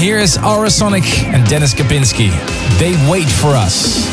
Here is Aurosonic and Dennis Kapinski. They wait for us.